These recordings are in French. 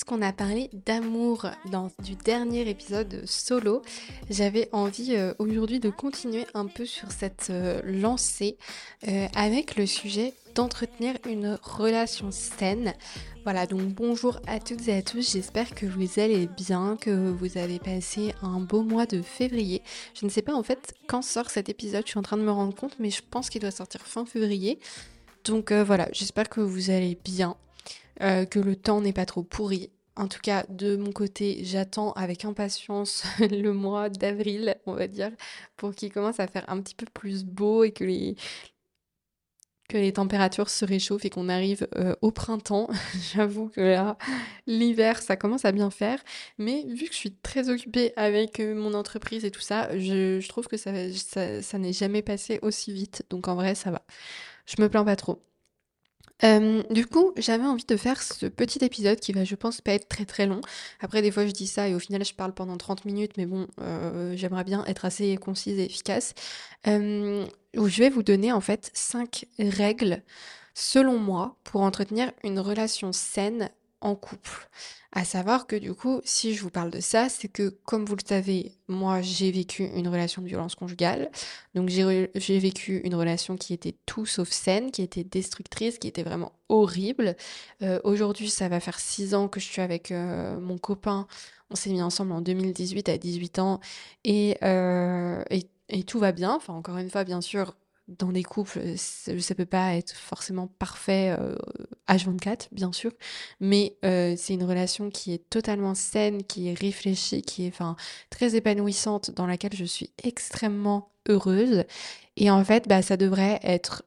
puisqu'on a parlé d'amour dans du dernier épisode solo, j'avais envie euh, aujourd'hui de continuer un peu sur cette euh, lancée euh, avec le sujet d'entretenir une relation saine. Voilà, donc bonjour à toutes et à tous, j'espère que vous allez bien, que vous avez passé un beau mois de février. Je ne sais pas en fait quand sort cet épisode, je suis en train de me rendre compte, mais je pense qu'il doit sortir fin février. Donc voilà, j'espère que vous allez bien. Euh, que le temps n'est pas trop pourri. En tout cas, de mon côté, j'attends avec impatience le mois d'avril, on va dire, pour qu'il commence à faire un petit peu plus beau et que les, que les températures se réchauffent et qu'on arrive euh, au printemps. J'avoue que là, l'hiver, ça commence à bien faire. Mais vu que je suis très occupée avec euh, mon entreprise et tout ça, je, trouve que ça, ça n'est jamais passé aussi vite. Donc en vrai, ça va. Je me plains pas trop. Euh, du coup, j'avais envie de faire ce petit épisode qui va, je pense, pas être très très long. Après, des fois, je dis ça et au final, je parle pendant 30 minutes, mais bon, euh, j'aimerais bien être assez concise et efficace. Euh, où je vais vous donner en fait 5 règles, selon moi, pour entretenir une relation saine en couple. À savoir que du coup, si je vous parle de ça, c'est que comme vous le savez, moi j'ai vécu une relation de violence conjugale. Donc j'ai vécu une relation qui était tout sauf saine, qui était destructrice, qui était vraiment horrible. Euh, aujourd'hui, ça va faire six ans que je suis avec euh, mon copain. On s'est mis ensemble en 2018 à 18 ans et, euh, et, et tout va bien. Enfin, encore une fois, bien sûr, dans des couples, ça, ne peut pas être forcément parfait euh, H24, bien sûr, mais euh, c'est une relation qui est totalement saine, qui est réfléchie, qui est enfin très épanouissante, dans laquelle je suis extrêmement heureuse. Et en fait, bah, ça devrait être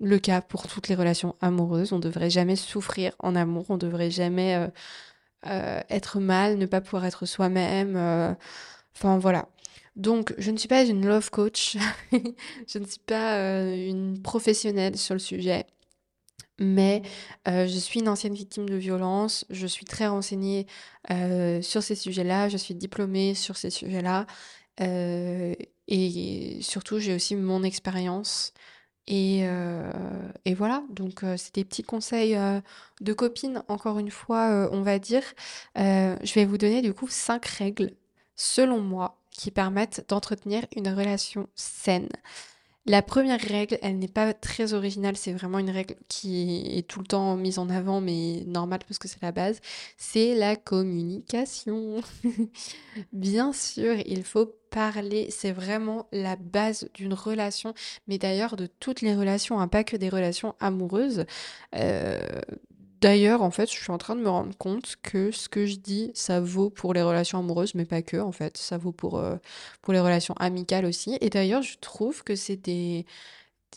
le cas pour toutes les relations amoureuses. On devrait jamais souffrir en amour, on devrait jamais euh, être mal, ne pas pouvoir être soi-même. Enfin voilà, donc, je ne suis pas une love coach, je ne suis pas euh, une professionnelle sur le sujet, mais euh, je suis une ancienne victime de violence, je suis très renseignée euh, sur ces sujets-là, je suis diplômée sur ces sujets-là, et surtout, j'ai aussi mon expérience. Et, et, voilà, donc c'est des petits conseils de copine, encore une fois, on va dire. je vais vous donner du coup cinq règles, selon moi, qui permettent d'entretenir une relation saine. La première règle, elle n'est pas très originale, c'est vraiment une règle qui est tout le temps mise en avant, mais normale parce que c'est la base, c'est la communication. Bien sûr, il faut parler, c'est vraiment la base d'une relation, mais d'ailleurs de toutes les relations, hein, pas que des relations amoureuses. Euh, D'ailleurs, en fait, je suis en train de me rendre compte que ce que je dis, ça vaut pour les relations amoureuses, mais pas que, en fait. Ça vaut pour, euh, les relations amicales aussi. Et d'ailleurs, je trouve que c'est des,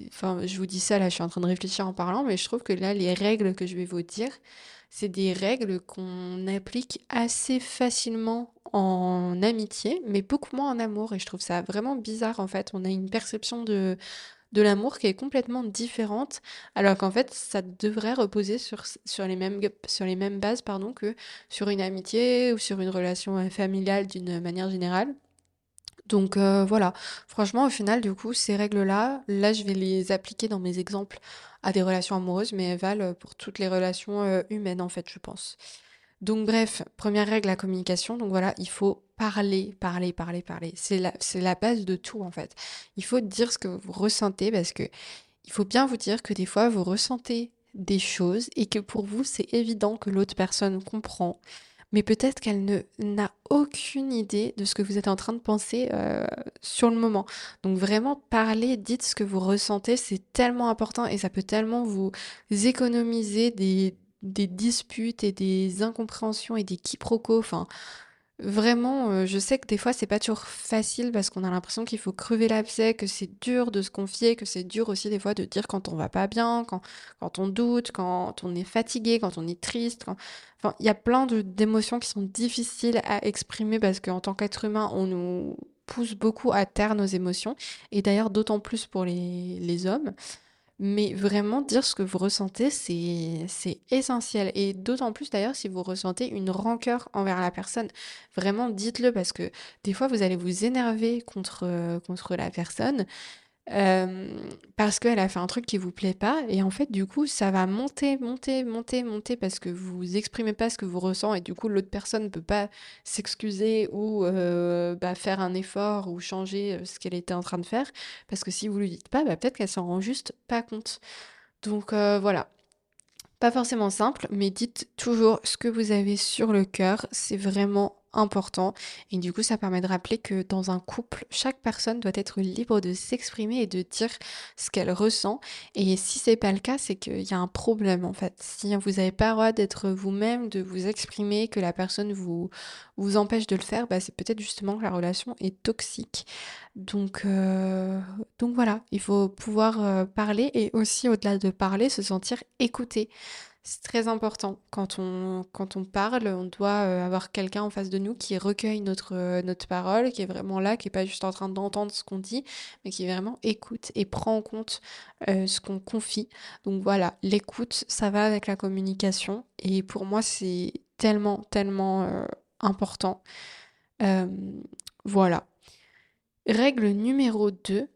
Enfin, je vous dis ça, là, je suis en train de réfléchir en parlant, mais je trouve que là, les règles que je vais vous dire, c'est des règles qu'on applique assez facilement en amitié, mais beaucoup moins en amour. Et je trouve ça vraiment bizarre, en fait. On a une perception de de l'amour qui est complètement différente, alors qu'en fait, ça devrait reposer sur, les, mêmes, bases pardon, que sur une amitié ou sur une relation euh, familiale d'une manière générale. Donc euh, voilà, franchement, au final, du coup, ces règles-là, là, je vais les appliquer dans mes exemples à des relations amoureuses, mais elles valent pour toutes les relations euh, humaines, en fait, je pense. Donc bref, première règle, la communication. Donc voilà, il faut parler, parler, parler, parler. C'est la, base de tout en fait. Il faut dire ce que vous ressentez parce que il faut bien vous dire que des fois vous ressentez des choses et que pour vous c'est évident que l'autre personne comprend. Mais peut-être qu'elle n'a aucune idée de ce que vous êtes en train de penser euh, sur le moment. Donc vraiment parler, dites ce que vous ressentez, c'est tellement important et ça peut tellement vous économiser des, des disputes et des incompréhensions et des quiproquos. Enfin, vraiment, euh, je sais que des fois, c'est pas toujours facile parce qu'on a l'impression qu'il faut crever l'abcès, que c'est dur de se confier, que c'est dur aussi des fois de dire quand on va pas bien, quand, quand on doute, quand on est fatigué, quand on est triste. Enfin, il y a plein d'émotions qui sont difficiles à exprimer parce qu'en tant qu'être humain, on nous pousse beaucoup à taire nos émotions. Et d'ailleurs, d'autant plus pour les, les hommes. Mais vraiment, dire ce que vous ressentez, c'est essentiel. Et d'autant plus d'ailleurs si vous ressentez une rancœur envers la personne. Vraiment, dites-le parce que des fois, vous allez vous énerver contre, contre la personne. Parce qu'elle a fait un truc qui vous plaît pas et en fait du coup ça va monter, monter, monter, monter parce que vous exprimez pas ce que vous ressentez et du coup l'autre personne ne peut pas s'excuser ou bah, faire un effort ou changer ce qu'elle était en train de faire parce que si vous lui dites pas, bah, peut-être qu'elle s'en rend juste pas compte. Donc voilà, pas forcément simple, mais dites toujours ce que vous avez sur le cœur. C'est vraiment important. Et du coup, ça permet de rappeler que dans un couple, chaque personne doit être libre de s'exprimer et de dire ce qu'elle ressent. Et si c'est pas le cas, c'est qu'il y a un problème en fait. Si vous n'avez pas le droit d'être vous-même, de vous exprimer, que la personne vous, vous empêche de le faire, bah, c'est peut-être justement que la relation est toxique. Donc, euh, donc voilà, il faut pouvoir euh, parler et aussi au-delà de parler, se sentir écouté. C'est très important. Quand on, quand on parle, on doit euh, avoir quelqu'un en face de nous qui recueille notre, euh, notre parole, qui est vraiment là, qui n'est pas juste en train d'entendre ce qu'on dit, mais qui vraiment écoute et prend en compte euh, ce qu'on confie. Donc voilà, l'écoute, ça va avec la communication. Et pour moi, c'est tellement, tellement important. voilà. Règle numéro 2,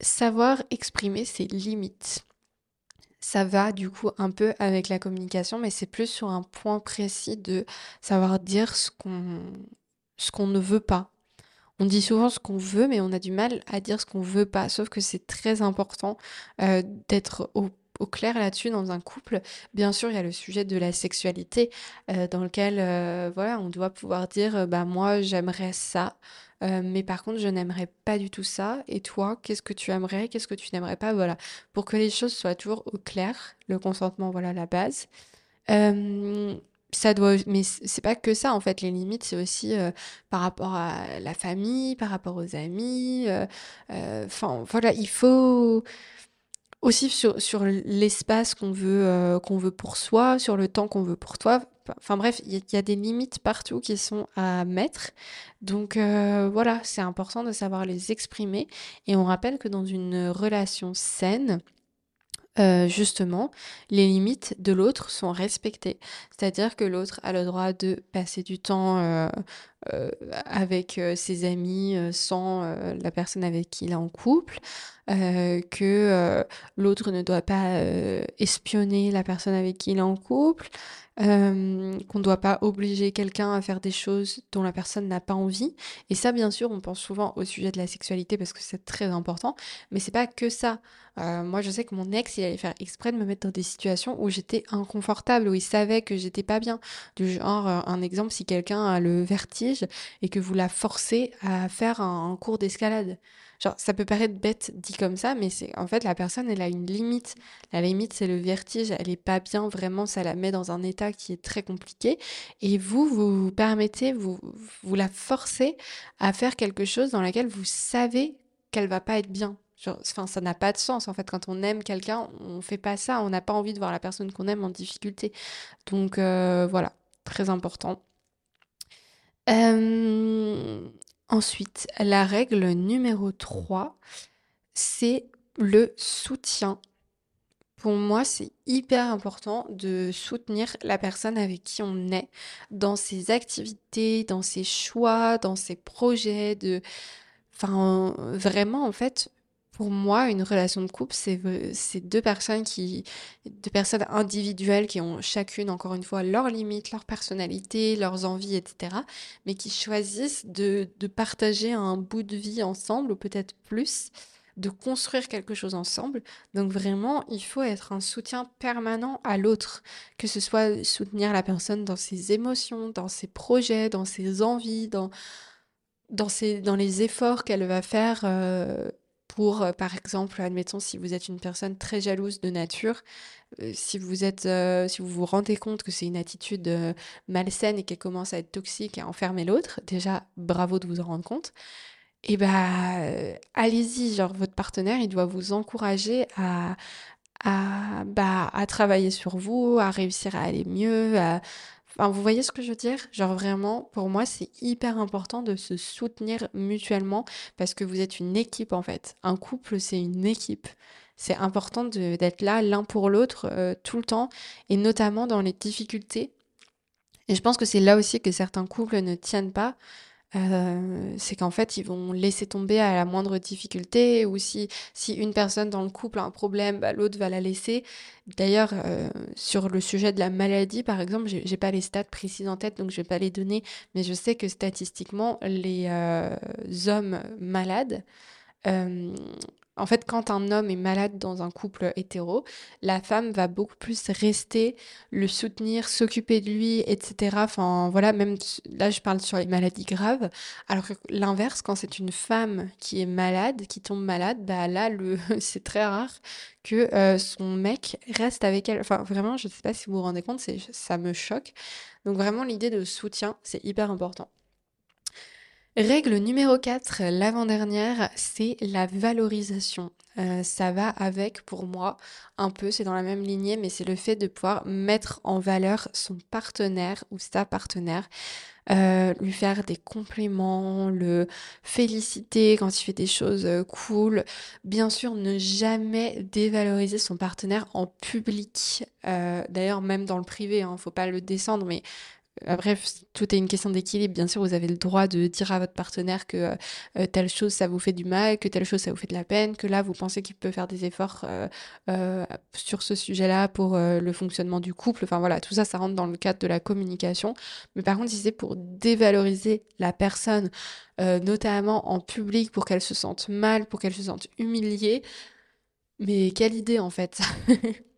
savoir exprimer ses limites ça va du coup un peu avec la communication, mais c'est plus sur un point précis de savoir dire ce qu'on ne veut pas. On dit souvent ce qu'on veut, mais on a du mal à dire ce qu'on veut pas. Sauf que c'est très important euh, d'être au, clair là-dessus dans un couple. Bien sûr, il y a le sujet de la sexualité euh, dans lequel euh, voilà, on doit pouvoir dire bah moi j'aimerais ça. Euh, mais par contre, je n'aimerais pas du tout ça. Et toi, qu'est-ce que tu aimerais Qu'est-ce que tu n'aimerais pas? Voilà. Pour que les choses soient toujours au clair. Le consentement, voilà la base. Euh, ça doit, mais c'est pas que ça en fait. Les limites, c'est aussi euh, par rapport à la famille, par rapport aux amis. Enfin, voilà, il faut aussi sur, sur l'espace qu'on veut, qu'on veut pour soi, sur le temps qu'on veut pour toi. Enfin bref, il y, a des limites partout qui sont à mettre. Donc euh, voilà, c'est important de savoir les exprimer. Et on rappelle que dans une relation saine, euh, justement, les limites de l'autre sont respectées. C'est-à-dire que l'autre a le droit de passer du temps euh, avec ses amis sans la personne avec qui il est en couple, que l'autre ne doit pas espionner la personne avec qui il est en couple, euh, qu'on ne doit pas obliger quelqu'un à faire des choses dont la personne n'a pas envie. Et ça, bien sûr, on pense souvent au sujet de la sexualité parce que c'est très important, mais c'est pas que ça. Euh, moi, je sais que mon ex, il allait faire exprès de me mettre dans des situations où j'étais inconfortable, où il savait que j'étais pas bien. Du genre, euh, un exemple, si quelqu'un a le vertige et que vous la forcez à faire un cours d'escalade. Genre, ça peut paraître bête dit comme ça, mais c'est en fait la personne, elle a une limite. La limite, c'est le vertige. Elle est pas bien, vraiment, ça la met dans un état qui est très compliqué. Et vous, vous, vous permettez, vous, vous la forcez à faire quelque chose dans laquelle vous savez qu'elle va pas être bien. Enfin, ça n'a pas de sens en fait. Quand on aime quelqu'un, on fait pas ça. On n'a pas envie de voir la personne qu'on aime en difficulté. Donc euh, voilà, très important. Euh, Ensuite, la règle numéro 3, c'est le soutien. Pour moi, c'est hyper important de soutenir la personne avec qui on est dans ses activités, dans ses choix, dans ses projets, de... Enfin, vraiment, en fait, pour moi, une relation de couple, c'est deux personnes qui, deux personnes individuelles qui ont chacune, encore une fois, leurs limites, leur personnalité, leurs envies, etc. Mais qui choisissent de, de partager un bout de vie ensemble, ou peut-être plus, de construire quelque chose ensemble. Donc vraiment, il faut être un soutien permanent à l'autre, que ce soit soutenir la personne dans ses émotions, dans ses projets, dans ses envies, dans dans, ses, dans les efforts qu'elle va faire euh, pour, euh, par exemple, admettons, si vous êtes une personne très jalouse de nature, euh, si vous êtes, euh, si vous vous rendez compte que c'est une attitude malsaine et qu'elle commence à être toxique et à enfermer l'autre, déjà, bravo de vous en rendre compte. Et bah, allez-y, genre votre partenaire, il doit vous encourager à, à, bah, à travailler sur vous, à réussir à aller mieux, à, vous voyez ce que je veux dire? Genre vraiment, pour moi, c'est hyper important de se soutenir mutuellement parce que vous êtes une équipe en fait. Un couple, c'est une équipe. C'est important d'être là l'un pour l'autre euh, tout le temps et notamment dans les difficultés. Et je pense que c'est là aussi que certains couples ne tiennent pas. Euh, c'est qu'en fait, ils vont laisser tomber à la moindre difficulté ou si, si une personne dans le couple a un problème, bah, l'autre va la laisser. D'ailleurs, euh, sur le sujet de la maladie, par exemple, j'ai pas les stats précises en tête, donc je vais pas les donner, mais je sais que statistiquement, les euh, hommes malades en fait, quand un homme est malade dans un couple hétéro, la femme va beaucoup plus rester, le soutenir, s'occuper de lui, etc. Enfin, voilà, même là, je parle sur les maladies graves. Alors que l'inverse, quand c'est une femme qui est malade, qui tombe malade, bah là, le, c'est très rare que euh, son mec reste avec elle. Enfin, vraiment, je ne sais pas si vous vous rendez compte, ça me choque. Donc vraiment, l'idée de soutien, c'est hyper important. Règle numéro 4, l'avant-dernière, c'est la valorisation. Euh, ça va avec, pour moi, un peu, c'est dans la même lignée, mais c'est le fait de pouvoir mettre en valeur son partenaire ou sa partenaire, euh, lui faire des compliments, le féliciter quand il fait des choses euh, cool. Bien sûr, ne jamais dévaloriser son partenaire en public. D'ailleurs, même dans le privé, il hein, ne faut pas le descendre, mais Bref, tout est une question d'équilibre. Bien sûr, vous avez le droit de dire à votre partenaire que euh, telle chose, ça vous fait du mal, que telle chose, ça vous fait de la peine, que là, vous pensez qu'il peut faire des efforts euh, euh, sur ce sujet-là pour le fonctionnement du couple. Enfin voilà, tout ça, ça rentre dans le cadre de la communication. Mais par contre, si c'est pour dévaloriser la personne, notamment en public, pour qu'elle se sente mal, pour qu'elle se sente humiliée, mais quelle idée en fait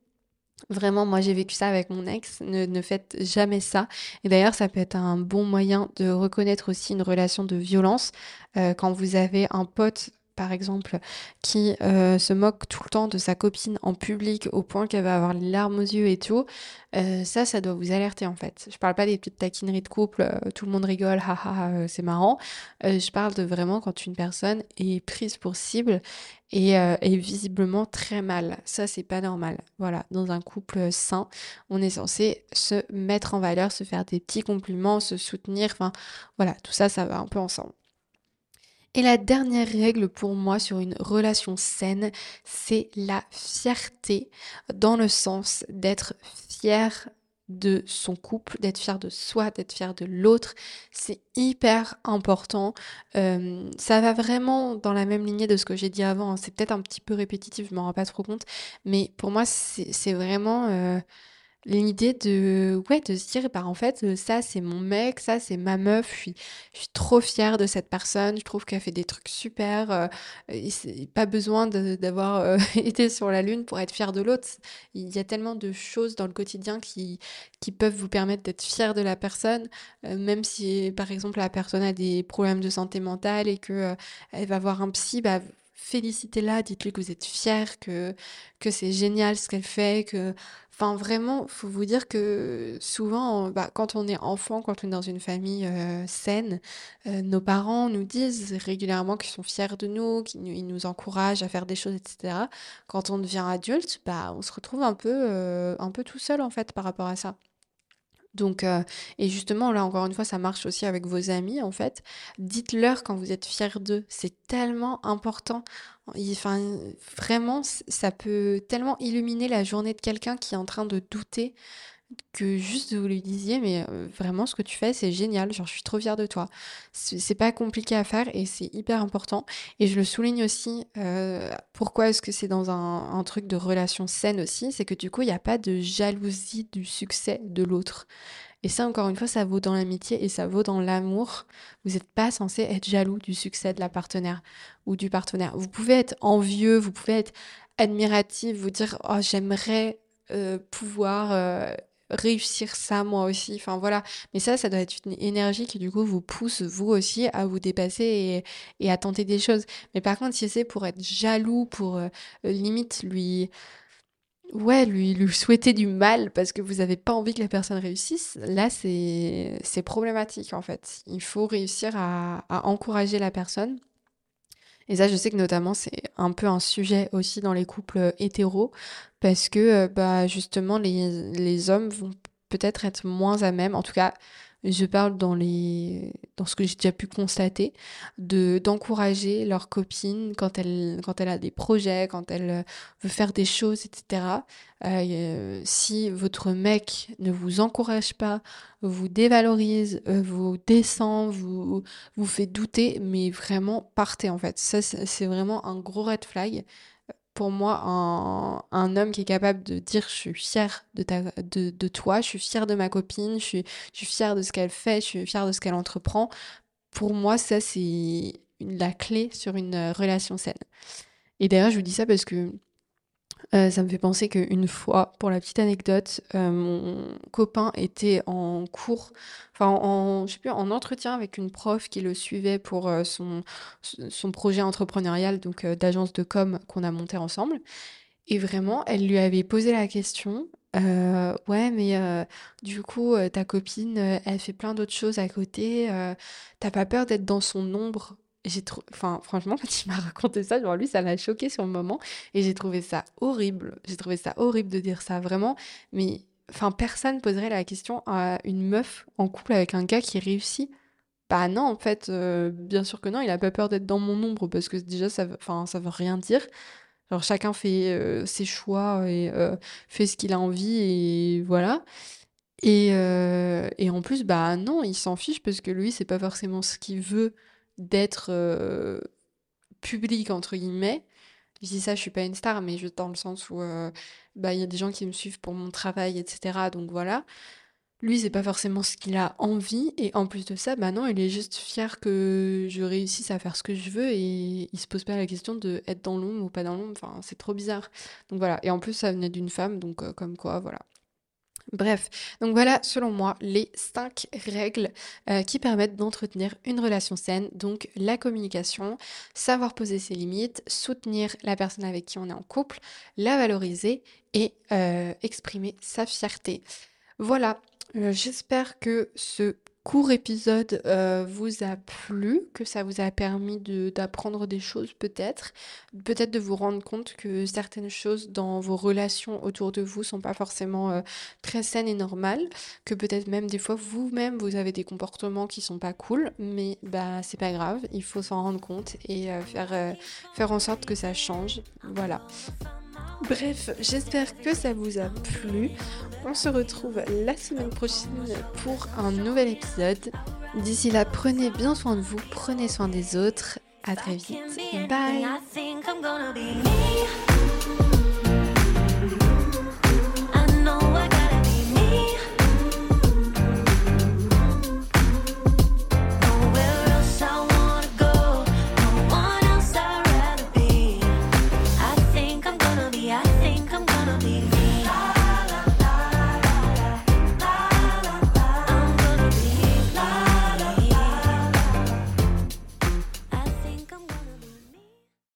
Vraiment, moi j'ai vécu ça avec mon ex. Ne, faites jamais ça. Et d'ailleurs, ça peut être un bon moyen de reconnaître aussi une relation de violence. Euh, quand vous avez un pote par exemple, qui euh, se moque tout le temps de sa copine en public au point qu'elle va avoir les larmes aux yeux et tout, euh, ça, ça doit vous alerter en fait. Je parle pas des petites taquineries de couple, euh, tout le monde rigole, haha, c'est marrant. je parle de vraiment quand une personne est prise pour cible et est visiblement très mal. Ça, c'est pas normal. Voilà, dans un couple sain, on est censé se mettre en valeur, se faire des petits compliments, se soutenir. Enfin, voilà, tout ça, ça va un peu ensemble. Et la dernière règle pour moi sur une relation saine, c'est la fierté dans le sens d'être fier de son couple, d'être fier de soi, d'être fier de l'autre. C'est hyper important. Euh, ça va vraiment dans la même lignée de ce que j'ai dit avant. Hein. C'est peut-être un petit peu répétitif, je m'en rends pas trop compte. Mais pour moi, c'est vraiment... Euh, L'idée de, ouais, de se dire, bah, en fait, euh, ça, c'est mon mec, ça, c'est ma meuf, je suis, je suis trop fière de cette personne, je trouve qu'elle fait des trucs super, euh, pas besoin d'avoir euh, été sur la lune pour être fière de l'autre. Il y a tellement de choses dans le quotidien qui, qui peuvent vous permettre d'être fière de la personne, même si, par exemple, la personne a des problèmes de santé mentale et que elle va voir un psy, bah, félicitez-la, dites-lui que vous êtes fier, que, que c'est génial ce qu'elle fait, que... Enfin, vraiment, faut vous dire que souvent, bah, quand on est enfant, quand on est dans une famille euh, saine, euh, nos parents nous disent régulièrement qu'ils sont fiers de nous, qu'ils nous, encouragent à faire des choses, etc. Quand on devient adulte, bah, on se retrouve un peu, euh, un peu tout seul, en fait, par rapport à ça. Donc, euh, et justement, là, encore une fois, ça marche aussi avec vos amis, en fait. Dites-leur quand vous êtes fiers d'eux. C'est tellement important. Enfin, vraiment, ça peut tellement illuminer la journée de quelqu'un qui est en train de douter que juste vous lui disiez, mais euh, vraiment, ce que tu fais, c'est génial, genre, je suis trop fière de toi. C'est pas compliqué à faire et c'est hyper important. Et je le souligne aussi, euh, pourquoi est-ce que c'est dans un, truc de relation saine aussi, c'est que du coup, il n'y a pas de jalousie du succès de l'autre. Et ça, encore une fois, ça vaut dans l'amitié et ça vaut dans l'amour. Vous n'êtes pas censé être jaloux du succès de la partenaire ou du partenaire. Vous pouvez être envieux, vous pouvez être admiratif, vous dire, oh, j'aimerais euh, pouvoir réussir ça moi aussi. Enfin voilà. Mais ça, ça doit être une énergie qui du coup vous pousse vous aussi à vous dépasser et, à tenter des choses. Mais par contre, si c'est pour être jaloux, pour euh, limite lui ouais, lui, lui souhaiter du mal parce que vous n'avez pas envie que la personne réussisse, là, c'est, problématique en fait. Il faut réussir à, encourager la personne. Et ça, je sais que notamment, c'est un peu un sujet aussi dans les couples hétéros parce que euh, bah, justement les, les hommes vont peut-être être moins à même, en tout cas je parle dans les dans ce que j'ai déjà pu constater de d'encourager leur copine quand elle quand elle a des projets quand elle euh, veut faire des choses etc euh, si votre mec ne vous encourage pas vous dévalorise euh, vous descend vous vous fait douter mais vraiment partez en fait. Ça c'est vraiment un gros red flag pour moi un, un, homme qui est capable de dire je suis fier de, ta, de, de toi, je suis fier de ma copine, je suis, je suis fier de ce qu'elle fait, je suis fier de ce qu'elle entreprend. Pour moi, ça, c'est la clé sur une relation saine. Et d'ailleurs, je vous dis ça parce que euh, ça me fait penser qu'une fois, pour la petite anecdote, euh, mon copain était en cours, enfin en, je sais plus, en entretien avec une prof qui le suivait pour euh, son, projet entrepreneurial, donc d'agence de com qu'on a monté ensemble. Et vraiment, elle lui avait posé la question, ouais, mais du coup, ta copine, elle fait plein d'autres choses à côté, t'as pas peur d'être dans son ombre j'ai trop enfin franchement quand il m'a raconté ça genre lui ça l'a choqué sur le moment et j'ai trouvé ça horrible. J'ai trouvé ça horrible de dire ça vraiment. Mais enfin personne poserait la question à une meuf en couple avec un gars qui réussit. Bah non en fait euh, bien sûr que non il a pas peur d'être dans mon ombre parce que déjà ça enfin ça veut rien dire. Genre chacun fait euh, ses choix et euh, fait ce qu'il a envie et voilà. Et, et en plus bah non il s'en fiche parce que lui c'est pas forcément ce qu'il veut d'être euh, public entre guillemets. Je dis ça, je suis pas une star, mais juste dans le sens où euh, bah il y a des gens qui me suivent pour mon travail, etc. Donc voilà. Lui, c'est pas forcément ce qu'il a envie, et en plus de ça, bah non, il est juste fier que je réussisse à faire ce que je veux, et il se pose pas la question de être dans l'ombre ou pas dans l'ombre, enfin, c'est trop bizarre. Donc voilà, et en plus, ça venait d'une femme, donc euh, comme quoi, voilà. Bref, donc voilà selon moi les cinq règles euh, qui permettent d'entretenir une relation saine. Donc la communication, savoir poser ses limites, soutenir la personne avec qui on est en couple, la valoriser et euh, exprimer sa fierté. Voilà, j'espère que ce court épisode euh, vous a plu, que ça vous a permis d'apprendre des choses peut-être, peut-être de vous rendre compte que certaines choses dans vos relations autour de vous sont pas forcément euh, très saines et normales, que peut-être même des fois vous-même vous avez des comportements qui sont pas cool, mais bah c'est pas grave, il faut s'en rendre compte et euh, faire, faire en sorte que ça change. Voilà. Bref, j'espère que ça vous a plu. On se retrouve la semaine prochaine pour un nouvel épisode. D'ici là, prenez bien soin de vous, prenez soin des autres. À très vite. Bye.